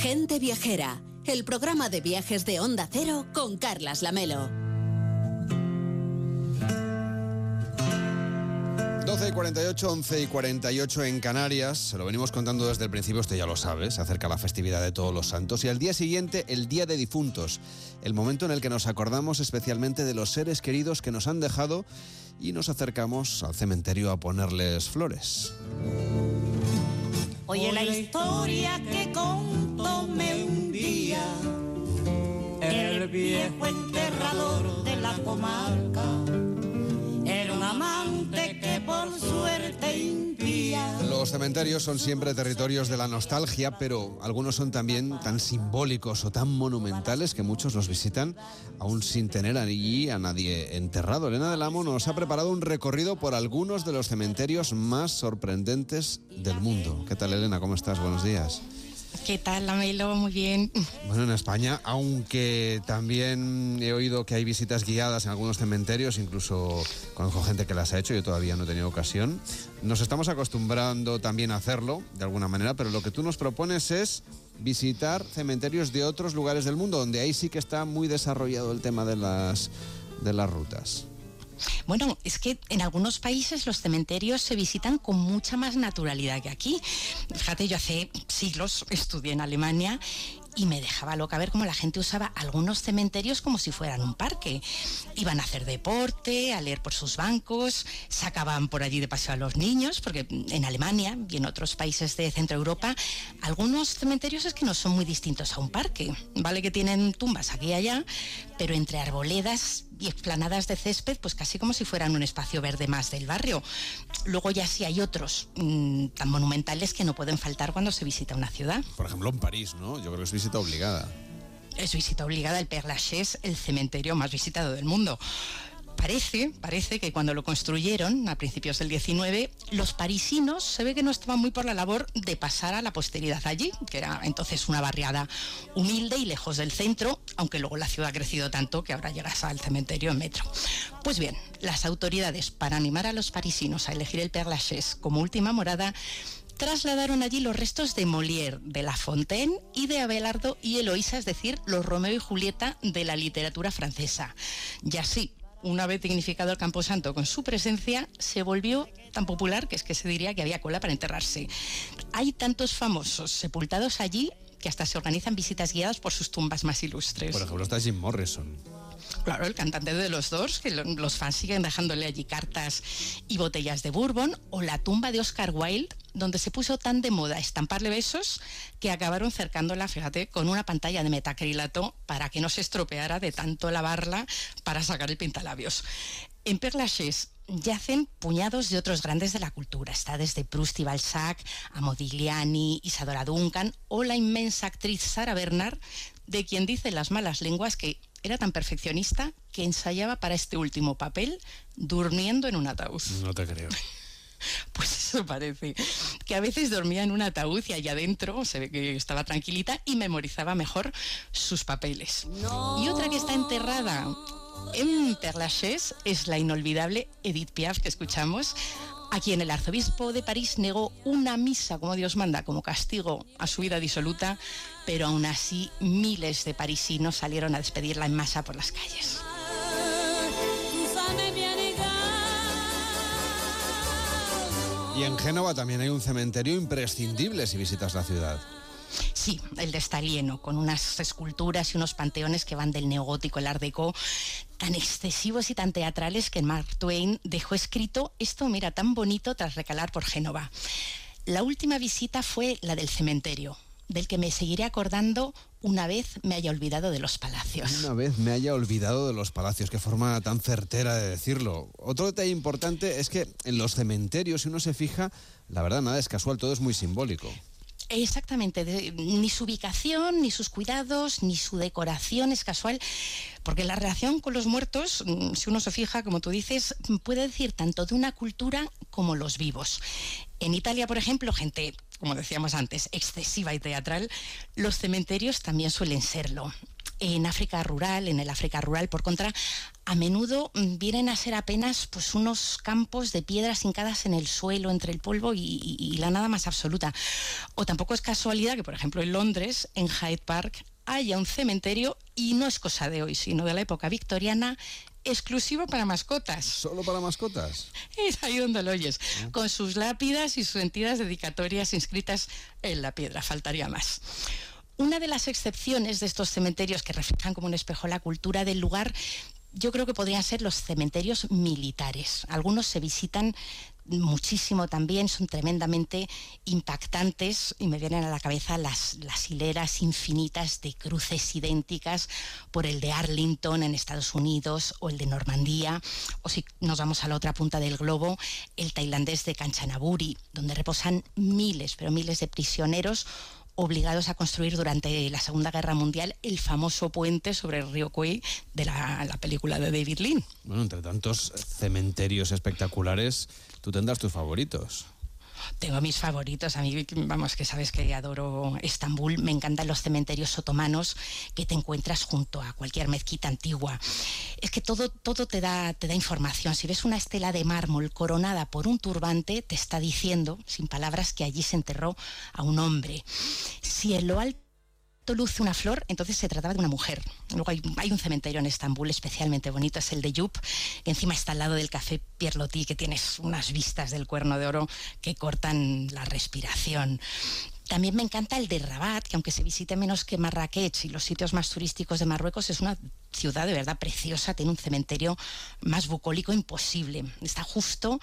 Gente Viajera, el programa de viajes de Onda Cero con Carlas Lamelo. 12 y 48, 11 y 48 en Canarias. Se lo venimos contando desde el principio, usted ya lo sabe. Se acerca la festividad de todos los santos. Y al día siguiente, el Día de Difuntos. El momento en el que nos acordamos especialmente de los seres queridos que nos han dejado y nos acercamos al cementerio a ponerles flores. Oye la historia que contóme el viejo enterrador de la comarca era un amante que por suerte impía. Los cementerios son siempre territorios de la nostalgia, pero algunos son también tan simbólicos o tan monumentales que muchos los visitan aún sin tener allí a nadie enterrado. Elena del Amo nos ha preparado un recorrido por algunos de los cementerios más sorprendentes del mundo. ¿Qué tal, Elena? ¿Cómo estás? Buenos días. ¿Qué tal, Lamelo? Muy bien. Bueno, en España, aunque también he oído que hay visitas guiadas en algunos cementerios, incluso conozco gente que las ha hecho, yo todavía no he tenido ocasión. Nos estamos acostumbrando también a hacerlo, de alguna manera, pero lo que tú nos propones es visitar cementerios de otros lugares del mundo, donde ahí sí que está muy desarrollado el tema de las, de las rutas. Bueno, es que en algunos países los cementerios se visitan con mucha más naturalidad que aquí. Fíjate, yo hace siglos estudié en Alemania y me dejaba loca ver cómo la gente usaba algunos cementerios como si fueran un parque. Iban a hacer deporte, a leer por sus bancos, sacaban por allí de paseo a los niños, porque en Alemania y en otros países de Centro Europa, algunos cementerios es que no son muy distintos a un parque. Vale que tienen tumbas aquí y allá, pero entre arboledas y explanadas de césped, pues casi como si fueran un espacio verde más del barrio. Luego ya sí hay otros mmm, tan monumentales que no pueden faltar cuando se visita una ciudad. Por ejemplo, en París, ¿no? Yo creo que es visita obligada. Es visita obligada el Père Lachaise, el cementerio más visitado del mundo. Parece, parece que cuando lo construyeron a principios del 19, los parisinos se ve que no estaban muy por la labor de pasar a la posteridad allí, que era entonces una barriada humilde y lejos del centro, aunque luego la ciudad ha crecido tanto que ahora llegas al cementerio en metro. Pues bien, las autoridades, para animar a los parisinos a elegir el Père Lachaise como última morada, trasladaron allí los restos de Molière, de La Fontaine y de Abelardo y Eloísa, es decir, los Romeo y Julieta de la literatura francesa. Y así, una vez dignificado el Camposanto con su presencia, se volvió tan popular que es que se diría que había cola para enterrarse. Hay tantos famosos sepultados allí que hasta se organizan visitas guiadas por sus tumbas más ilustres. Por ejemplo, está Jim Morrison. Claro, el cantante de los Doors, que los fans siguen dejándole allí cartas y botellas de bourbon, o la tumba de Oscar Wilde, donde se puso tan de moda estamparle besos que acabaron cercándola, fíjate, con una pantalla de metacrilato para que no se estropeara de tanto lavarla para sacar el pintalabios. En Père Lachaise yacen puñados de otros grandes de la cultura. Está desde Proust y Balzac a Modigliani, Isadora Duncan o la inmensa actriz Sara Bernard, de quien dicen las malas lenguas que era tan perfeccionista que ensayaba para este último papel durmiendo en un ataúd. No te creo. Pues eso parece. Que a veces dormía en un ataúd y allá adentro se ve que estaba tranquilita y memorizaba mejor sus papeles. Y otra que está enterrada en Père Lachaise es la inolvidable Edith Piaf que escuchamos, a quien el arzobispo de París negó una misa como Dios manda, como castigo a su vida disoluta, pero aún así miles de parisinos salieron a despedirla en masa por las calles. Y en Génova también hay un cementerio imprescindible si visitas la ciudad. Sí, el de Stalieno, con unas esculturas y unos panteones que van del neogótico, el art déco, tan excesivos y tan teatrales que Mark Twain dejó escrito esto, mira, tan bonito tras recalar por Génova. La última visita fue la del cementerio, del que me seguiré acordando una vez me haya olvidado de los palacios. Una vez me haya olvidado de los palacios, qué forma tan certera de decirlo. Otro detalle importante es que en los cementerios, si uno se fija, la verdad nada es casual, todo es muy simbólico. Exactamente, de, ni su ubicación, ni sus cuidados, ni su decoración es casual, porque la relación con los muertos, si uno se fija, como tú dices, puede decir tanto de una cultura como los vivos. En Italia, por ejemplo, gente, como decíamos antes, excesiva y teatral, los cementerios también suelen serlo. En África rural, en el África rural, por contra, a menudo mm, vienen a ser apenas pues, unos campos de piedras hincadas en el suelo, entre el polvo y, la nada más absoluta. O tampoco es casualidad que, por ejemplo, en Londres, en Hyde Park, haya un cementerio, y no es cosa de hoy, sino de la época victoriana, exclusivo para mascotas. ¿Solo para mascotas? Es ahí donde lo oyes, ah. con sus lápidas y sus entidades dedicatorias inscritas en la piedra, faltaría más. Una de las excepciones de estos cementerios que reflejan como un espejo la cultura del lugar yo creo que podrían ser los cementerios militares. Algunos se visitan muchísimo también, son tremendamente impactantes y me vienen a la cabeza las, las hileras infinitas de cruces idénticas por el de Arlington en Estados Unidos o el de Normandía, o si nos vamos a la otra punta del globo, el tailandés de Kanchanaburi, donde reposan miles, pero miles de prisioneros obligados a construir durante la Segunda Guerra Mundial el famoso puente sobre el río Kwai de la, la película de David Lean. Bueno, entre tantos cementerios espectaculares, tú tendrás tus favoritos. Tengo mis favoritos. A mí, vamos, que sabes que adoro Estambul. Me encantan los cementerios otomanos que te encuentras junto a cualquier mezquita antigua. Es que todo, todo te, da, te da información. Si ves una estela de mármol coronada por un turbante, te está diciendo, sin palabras, que allí se enterró a un hombre. Si en lo alto luce una flor, entonces se trataba de una mujer. Luego hay, un cementerio en Estambul especialmente bonito, es el de Yup, que encima está al lado del café Pierlotti, que tienes unas vistas del cuerno de oro que cortan la respiración. También me encanta el de Rabat, que aunque se visite menos que Marrakech y los sitios más turísticos de Marruecos, es una ciudad de verdad preciosa, tiene un cementerio más bucólico imposible. Está justo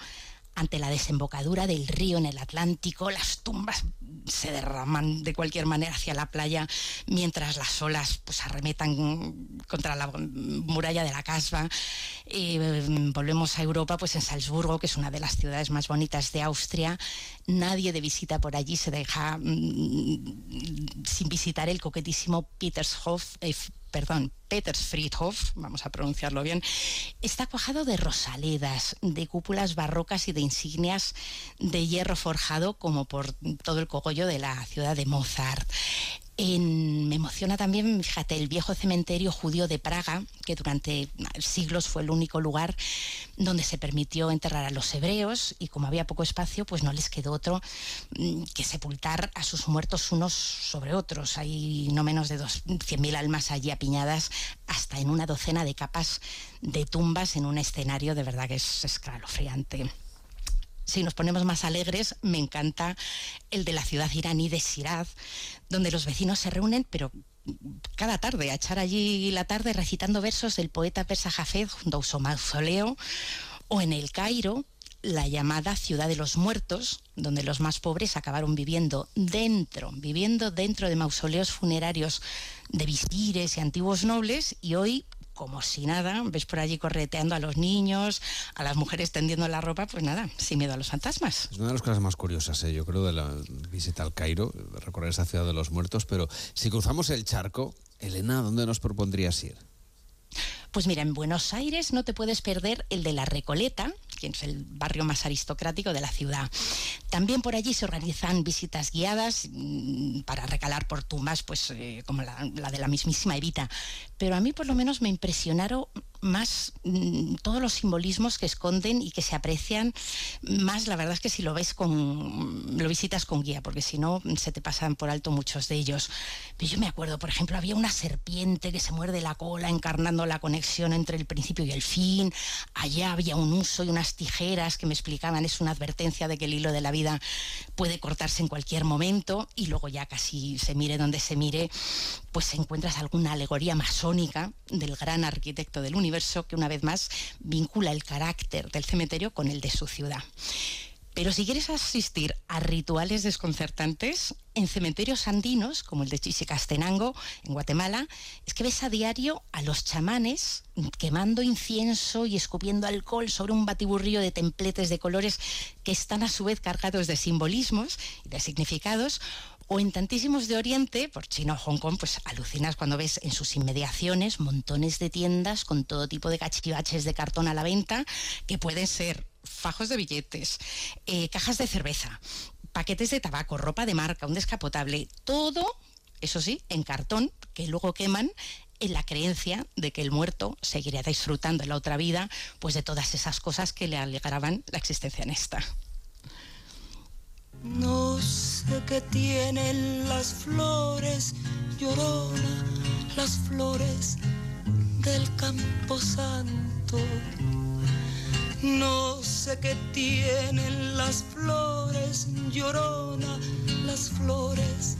ante la desembocadura del río en el Atlántico, las tumbas se derraman de cualquier manera hacia la playa mientras las olas pues arremetan contra la muralla de la Casba. Mm, volvemos a Europa, pues en Salzburgo, que es una de las ciudades más bonitas de Austria. Nadie de visita por allí se deja mm, sin visitar el coquetísimo Petershof, eh, perdón, Petersfriedhof, vamos a pronunciarlo bien, está cuajado de rosaledas, de cúpulas barrocas y de insignias de hierro forjado como por todo el cogollo de la ciudad de Mozart me emociona también, fíjate, el viejo cementerio judío de Praga, que durante siglos fue el único lugar donde se permitió enterrar a los hebreos y como había poco espacio, pues no les quedó otro mm, que sepultar a sus muertos unos sobre otros. Hay no menos de 100.000 almas allí apiñadas hasta en una docena de capas de tumbas en un escenario de verdad que es escalofriante si nos ponemos más alegres, me encanta el de la ciudad iraní de Shiraz, donde los vecinos se reúnen, pero cada tarde, a echar allí la tarde recitando versos del poeta persa Jafed junto a su mausoleo, o en el Cairo, la llamada ciudad de los muertos, donde los más pobres acabaron viviendo dentro, viviendo dentro de mausoleos funerarios de visires y antiguos nobles, y hoy como si nada, ves por allí correteando a los niños, a las mujeres tendiendo la ropa, pues nada, sin miedo a los fantasmas. Es una de las cosas más curiosas, ¿eh? yo creo, de la visita al Cairo, recorrer esa ciudad de los muertos, pero si cruzamos el charco, Elena, ¿dónde nos propondrías ir? Pues mira, en Buenos Aires no te puedes perder el de la Recoleta, que es el barrio más aristocrático de la ciudad. También por allí se organizan visitas guiadas mm, para recalar por tumbas, pues eh, como la, de la mismísima Evita. Pero a mí por lo menos me impresionaron más mm, todos los simbolismos que esconden y que se aprecian más, la verdad es que si lo ves con, lo visitas con guía, porque si no se te pasan por alto muchos de ellos. Pero yo me acuerdo, por ejemplo, había una serpiente que se muerde la cola encarnando la conexión entre el principio y el fin. Allá había un uso y unas tijeras que me explicaban, es una advertencia de que el hilo de la vida puede cortarse en cualquier momento y luego ya casi se mire donde se mire, pues encuentras alguna alegoría masónica del gran arquitecto del universo que una vez más vincula el carácter del cementerio con el de su ciudad. Pero si quieres asistir a rituales desconcertantes, en cementerios andinos, como el de Chichicastenango, en Guatemala, es que ves a diario a los chamanes quemando incienso y escupiendo alcohol sobre un batiburrillo de templetes de colores que están a su vez cargados de simbolismos y de significados, o en tantísimos de Oriente, por China o Hong Kong, pues alucinas cuando ves en sus inmediaciones montones de tiendas con todo tipo de cachivaches de cartón a la venta, que pueden ser fajos de billetes, eh, cajas de cerveza, paquetes de tabaco, ropa de marca, un descapotable, todo, eso sí, en cartón, que luego queman en la creencia de que el muerto seguiría disfrutando en la otra vida pues de todas esas cosas que le alegraban la existencia en esta. No qué tienen las flores, llorona, las flores del campo santo. No sé qué tienen las flores, llorona, las flores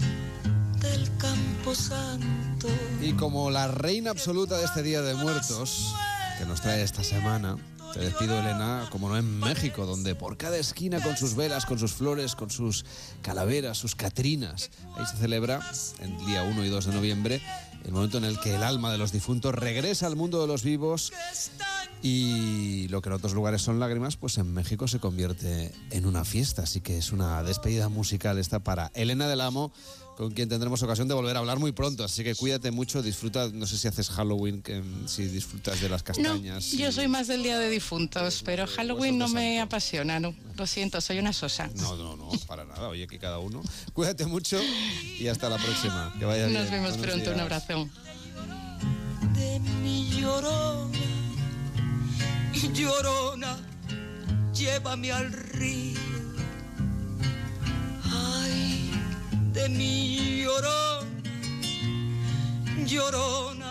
del campo santo. Y como la reina absoluta de este Día de Muertos, que nos trae esta semana, te despido, Elena, como no en México, donde por cada esquina con sus velas, con sus flores, con sus calaveras, sus catrinas, ahí se celebra, el día 1 y 2 de noviembre, el momento en el que el alma de los difuntos regresa al mundo de los vivos y lo que en otros lugares son lágrimas, pues en México se convierte en una fiesta. Así que es una despedida musical esta para Elena del Amo, con quien tendremos ocasión de volver a hablar muy pronto. Así que cuídate mucho, disfruta, no sé si haces Halloween, que, si disfrutas de las castañas. No, yo soy más del Día de Difuntos, pero Pues Halloween no me apasiona, no. Lo siento, soy una sosa. No, no, no, para nada. Oye, que cada uno. Cuídate mucho y hasta la próxima. Que vaya Nos bien. vemos Buenos pronto, un abrazo. de mi llorona, llorona, llévame al río. De mi llorona, llorona,